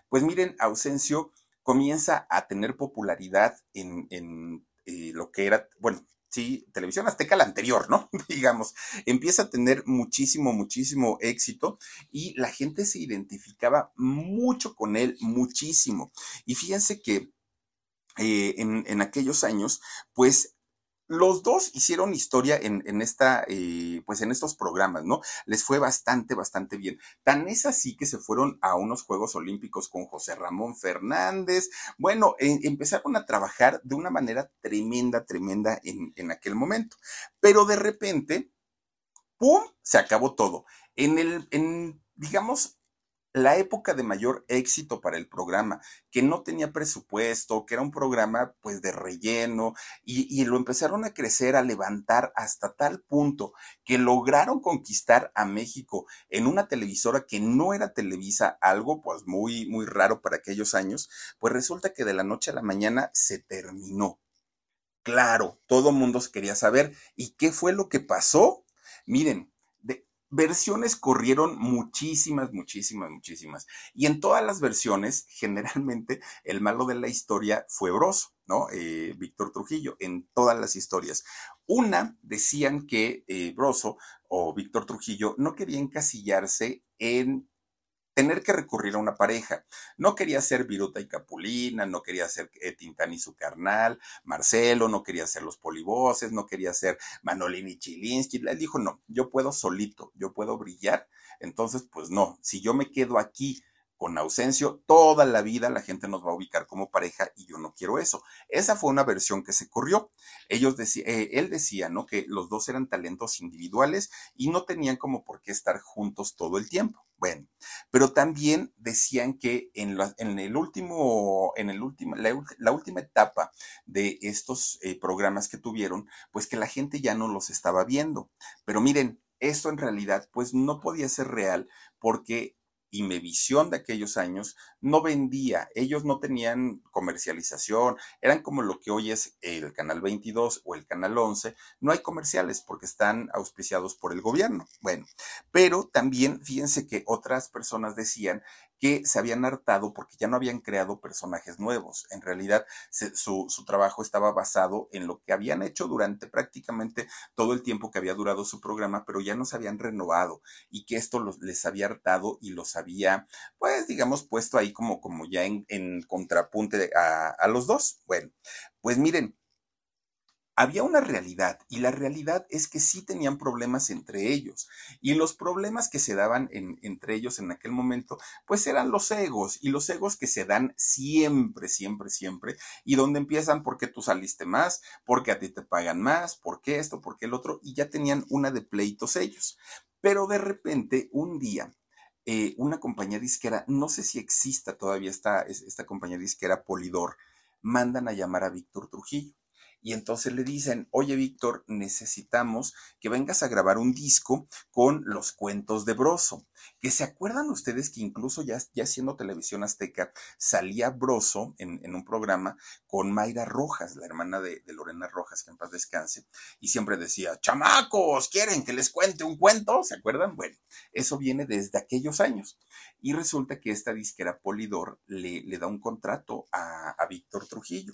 pues miren, Ausencio comienza a tener popularidad en, en eh, lo que era, bueno, sí, Televisión Azteca, la anterior, ¿no? Digamos, empieza a tener muchísimo, muchísimo éxito y la gente se identificaba mucho con él, muchísimo. Y fíjense que eh, en, en, aquellos años, pues los dos hicieron historia en, en esta, eh, pues en estos programas, ¿no? Les fue bastante, bastante bien. Tan es así que se fueron a unos Juegos Olímpicos con José Ramón Fernández. Bueno, eh, empezaron a trabajar de una manera tremenda, tremenda en, en aquel momento. Pero de repente, ¡pum! Se acabó todo. En el, en, digamos, la época de mayor éxito para el programa, que no tenía presupuesto, que era un programa pues de relleno y, lo empezaron a crecer, a levantar hasta tal punto que lograron conquistar a México en una televisora que no era Televisa, algo pues muy, muy raro para aquellos años, pues resulta que de la noche a la mañana se terminó. Claro, todo mundo quería saber. ¿Y qué fue lo que pasó? Miren, versiones corrieron muchísimas, muchísimas, muchísimas. Y en todas las versiones, generalmente, el malo de la historia fue Broso, ¿no? Eh, Víctor Trujillo, en todas las historias. Una decían que eh, Broso o Víctor Trujillo no quería encasillarse en tener que recurrir a una pareja. No quería ser Viruta y Capulina, no quería ser eh, Tintán y su carnal, Marcelo, no quería ser los polivoces, no quería ser Manolini Chilinsky. Él dijo, no, yo puedo solito, yo puedo brillar. Entonces, pues no, si yo me quedo aquí con Ausencio, toda la vida la gente nos va a ubicar como pareja y yo no quiero eso. Esa fue una versión que se corrió. Ellos eh, él decía, ¿no? Que los dos eran talentos individuales y no tenían como por qué estar juntos todo el tiempo. Bueno, pero también decían que en, en el último, en el la, última etapa de estos eh, programas que tuvieron, pues que la gente ya no los estaba viendo. Pero miren, esto en realidad pues no podía ser real porque y Mevisión de aquellos años no vendía, ellos no tenían comercialización, eran como lo que hoy es el Canal 22 o el Canal 11, no hay comerciales porque están auspiciados por el gobierno. Bueno, pero también fíjense que otras personas decían que se habían hartado porque ya no habían creado personajes nuevos. En realidad, su, trabajo estaba basado en lo que habían hecho durante prácticamente todo el tiempo que había durado su programa, pero ya no se habían renovado y que esto les había hartado y los había, pues, digamos, puesto ahí como, como ya en, contrapunte a, a los dos. Bueno, pues miren, había una realidad y la realidad es que sí tenían problemas entre ellos y los problemas que se daban entre ellos en aquel momento pues eran los egos y los egos que se dan siempre, siempre, siempre y donde empiezan porque tú saliste más, porque a ti te pagan más, porque esto, porque el otro y ya tenían una de pleitos ellos. Pero de repente un día eh, una compañía disquera, no sé si exista todavía esta, esta compañía disquera Polidor, mandan a llamar a Víctor Trujillo y entonces le dicen, oye Víctor, necesitamos que vengas a grabar un disco con los cuentos de Broso. Que se acuerdan ustedes que incluso ya, ya siendo televisión azteca, salía Broso en, un programa con Mayra Rojas, la hermana de, Lorena Rojas, que en paz descanse, y siempre decía, chamacos, ¿quieren que les cuente un cuento? ¿Se acuerdan? Bueno, eso viene desde aquellos años. Y resulta que esta disquera Polidor le, da un contrato a Víctor Trujillo.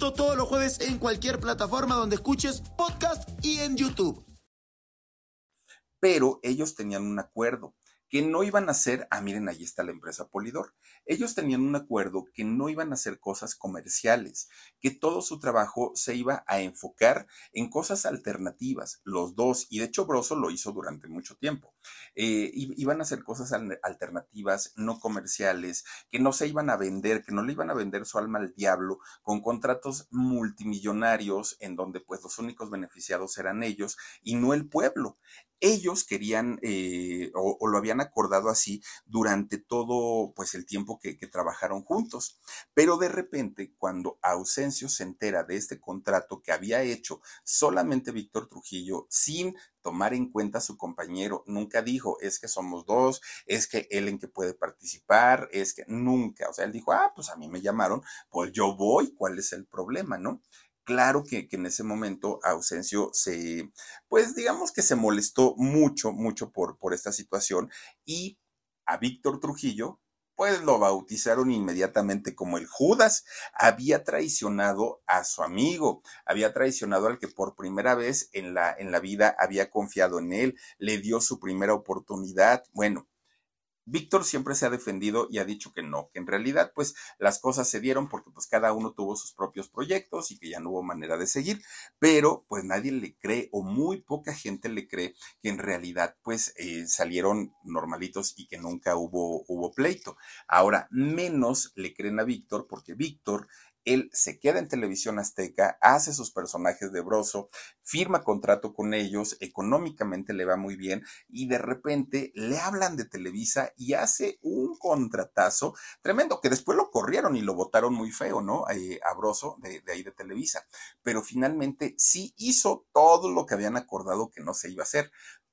Todos los jueves en cualquier plataforma donde escuches podcast y en YouTube. Pero ellos tenían un acuerdo que no iban a hacer, ah, miren, ahí está la empresa Polidor. Ellos tenían un acuerdo que no iban a hacer cosas comerciales, que todo su trabajo se iba a enfocar en cosas alternativas, los dos, y de hecho Broso lo hizo durante mucho tiempo. Eh, iban a hacer cosas alternativas, no comerciales, que no se iban a vender, que no le iban a vender su alma al diablo con contratos multimillonarios en donde pues los únicos beneficiados eran ellos y no el pueblo ellos querían eh, o, lo habían acordado así durante todo pues el tiempo que, que, trabajaron juntos. Pero de repente, cuando Ausencio se entera de este contrato que había hecho solamente Víctor Trujillo sin tomar en cuenta a su compañero, nunca dijo, es que somos dos, es que él en que puede participar, es que nunca, o sea, él dijo, ah, pues a mí me llamaron, pues yo voy, ¿cuál es el problema, no? Claro que, en ese momento Ausencio se, pues digamos que se molestó mucho, mucho por, por esta situación y a Víctor Trujillo, pues lo bautizaron inmediatamente como el Judas. Había traicionado a su amigo, había traicionado al que por primera vez en la, en la vida había confiado en él, le dio su primera oportunidad. Bueno, Víctor siempre se ha defendido y ha dicho que no, que en realidad pues las cosas se dieron porque pues cada uno tuvo sus propios proyectos y que ya no hubo manera de seguir, pero pues nadie le cree o muy poca gente le cree que en realidad pues eh, salieron normalitos y que nunca hubo, hubo pleito. Ahora, menos le creen a Víctor porque Víctor él se queda en televisión azteca, hace sus personajes de broso, firma contrato con ellos, económicamente le va muy bien y de repente le hablan de Televisa y hace un contratazo tremendo, que después lo corrieron y lo votaron muy feo, ¿no? Eh, a Broso de, de ahí de Televisa. Pero finalmente sí hizo todo lo que habían acordado que no se iba a hacer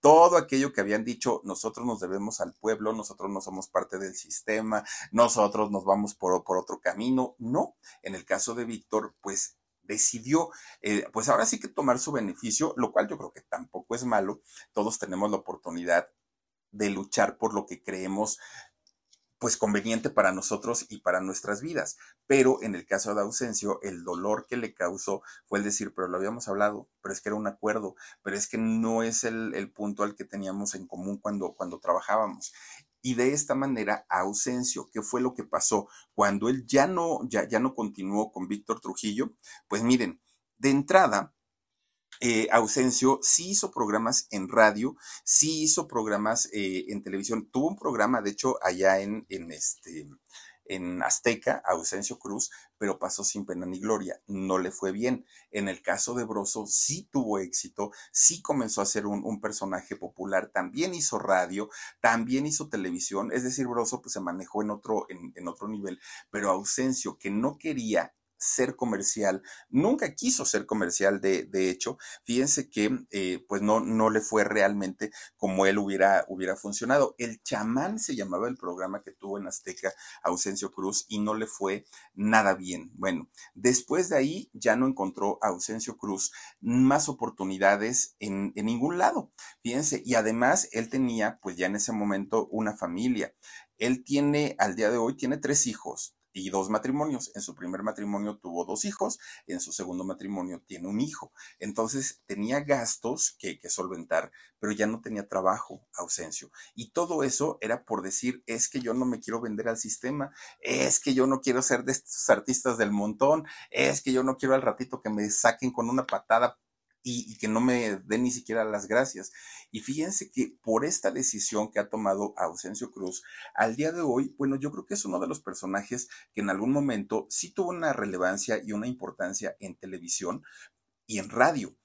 todo aquello que habían dicho, nosotros nos debemos al pueblo, nosotros no somos parte del sistema, nosotros nos vamos por, por otro camino. No, en el caso de Víctor, pues decidió, eh, pues ahora sí que tomar su beneficio, lo cual yo creo que tampoco es malo. Todos tenemos la oportunidad de luchar por lo que creemos pues conveniente para nosotros y para nuestras vidas. Pero en el caso de Ausencio, el dolor que le causó fue el decir, pero lo habíamos hablado, pero es que era un acuerdo, pero es que no es el, punto al que teníamos en común cuando, cuando trabajábamos. Y de esta manera, Ausencio, ¿qué fue lo que pasó? Cuando él ya no, ya, ya no continuó con Víctor Trujillo, pues miren, de entrada, eh, Ausencio sí hizo programas en radio, sí hizo programas eh, en televisión. Tuvo un programa, de hecho, allá en, en, este, en Azteca, Ausencio Cruz, pero pasó sin pena ni gloria. No le fue bien. En el caso de Broso, sí tuvo éxito, sí comenzó a ser un, un personaje popular, también hizo radio, también hizo televisión. Es decir, Broso pues, se manejó en otro, en, en otro nivel, pero Ausencio, que no quería ser comercial, nunca quiso ser comercial de, de hecho, fíjense que eh, pues no, no le fue realmente como él hubiera, hubiera funcionado. El chamán se llamaba el programa que tuvo en Azteca Ausencio Cruz y no le fue nada bien. Bueno, después de ahí ya no encontró a Ausencio Cruz más oportunidades en, en ningún lado, fíjense, y además él tenía pues ya en ese momento una familia. Él tiene, al día de hoy, tiene tres hijos, y dos matrimonios. En su primer matrimonio tuvo dos hijos, en su segundo matrimonio tiene un hijo. Entonces tenía gastos que, que solventar, pero ya no tenía trabajo, ausencio. Y todo eso era por decir, es que yo no me quiero vender al sistema, es que yo no quiero ser de estos artistas del montón, es que yo no quiero al ratito que me saquen con una patada y, que no me den ni siquiera las gracias. Y fíjense que por esta decisión que ha tomado Ausencio Cruz, al día de hoy, bueno, yo creo que es uno de los personajes que en algún momento sí tuvo una relevancia y una importancia en televisión y en radio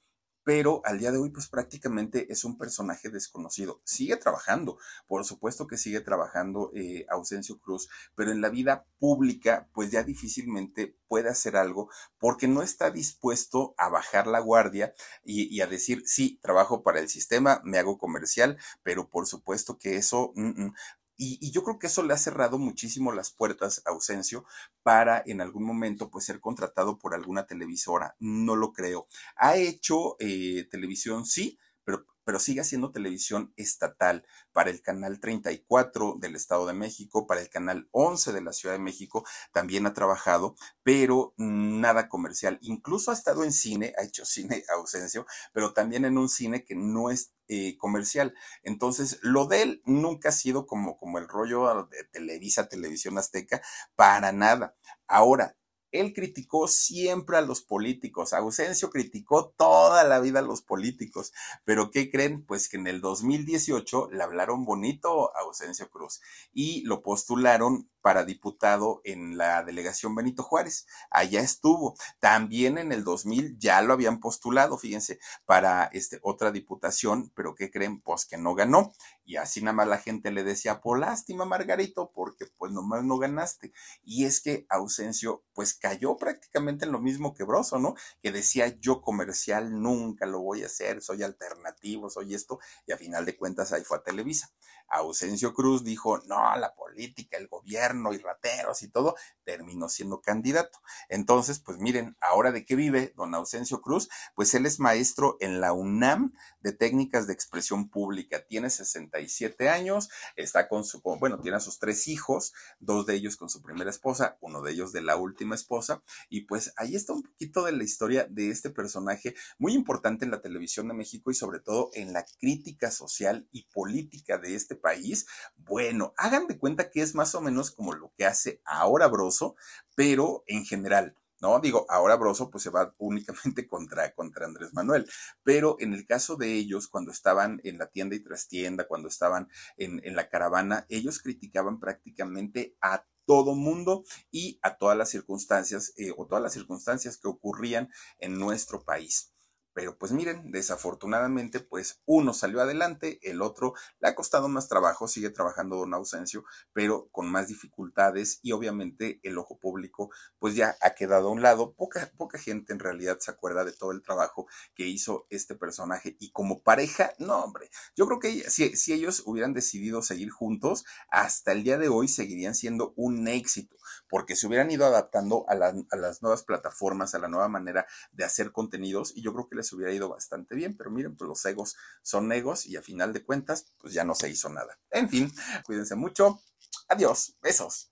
pero al día de hoy pues prácticamente es un personaje desconocido. Sigue trabajando, por supuesto que sigue trabajando eh, Ausencio Cruz, pero en la vida pública pues ya difícilmente puede hacer algo porque no está dispuesto a bajar la guardia y, a decir, sí, trabajo para el sistema, me hago comercial, pero por supuesto que eso mm, mm, y, yo creo que eso le ha cerrado muchísimo las puertas a Ausencio para en algún momento pues ser contratado por alguna televisora. No lo creo. Ha hecho eh, televisión, sí, pero pero sigue haciendo televisión estatal para el canal 34 del Estado de México, para el canal 11 de la Ciudad de México, también ha trabajado, pero nada comercial. Incluso ha estado en cine, ha hecho cine ausencio, pero también en un cine que no es eh, comercial. Entonces, lo de él nunca ha sido como, como el rollo de Televisa, Televisión Azteca, para nada. Ahora, él criticó siempre a los políticos. Ausencio criticó toda la vida a los políticos. Pero ¿qué creen? Pues que en el 2018 le hablaron bonito a Ausencio Cruz y lo postularon para diputado en la delegación Benito Juárez. Allá estuvo. También en el 2000 ya lo habían postulado, fíjense, para este, otra diputación, pero ¿qué creen? Pues que no ganó. Y así nada más la gente le decía, por lástima, Margarito, porque pues nomás no ganaste. Y es que Ausencio, pues cayó prácticamente en lo mismo que Broso, ¿no? Que decía, yo comercial nunca lo voy a hacer, soy alternativo, soy esto. Y a final de cuentas ahí fue a Televisa. Ausencio Cruz dijo, no, la política el gobierno y rateros y todo, terminó siendo candidato. Entonces, pues miren, ahora de qué vive don Ausencio Cruz, pues él es maestro en la UNAM de técnicas de expresión pública, tiene 67 años, está con su, bueno, tiene a sus tres hijos, dos de ellos con su primera esposa, uno de ellos de la última esposa, y pues ahí está un poquito de la historia de este personaje muy importante en la televisión de México y sobre todo en la crítica social y política de este país. Bueno, hagan de cuenta que es más o menos como lo que hace ahora Broso, pero en general. ¿no? Digo, ahora Broso pues se va únicamente contra, contra Andrés Manuel, pero en el caso de ellos, cuando estaban en la tienda y trastienda, cuando estaban en, en la caravana, ellos criticaban prácticamente a todo mundo y a todas las circunstancias eh, o todas las circunstancias que ocurrían en nuestro país. Pero pues miren, desafortunadamente, pues uno salió adelante, el otro le ha costado más trabajo, sigue trabajando don Ausencio, pero con más dificultades y obviamente el ojo público pues ya ha quedado a un lado. Poca, poca gente en realidad se acuerda de todo el trabajo que hizo este personaje y como pareja, no hombre, yo creo que si, si ellos hubieran decidido seguir juntos, hasta el día de hoy seguirían siendo un éxito, porque se hubieran ido adaptando a, a las nuevas plataformas, a la nueva manera de hacer contenidos y yo creo que les hubiera ido bastante bien, pero miren, pues los egos son egos y a final de cuentas, pues ya no se hizo nada. En fin, cuídense mucho. Adiós, besos.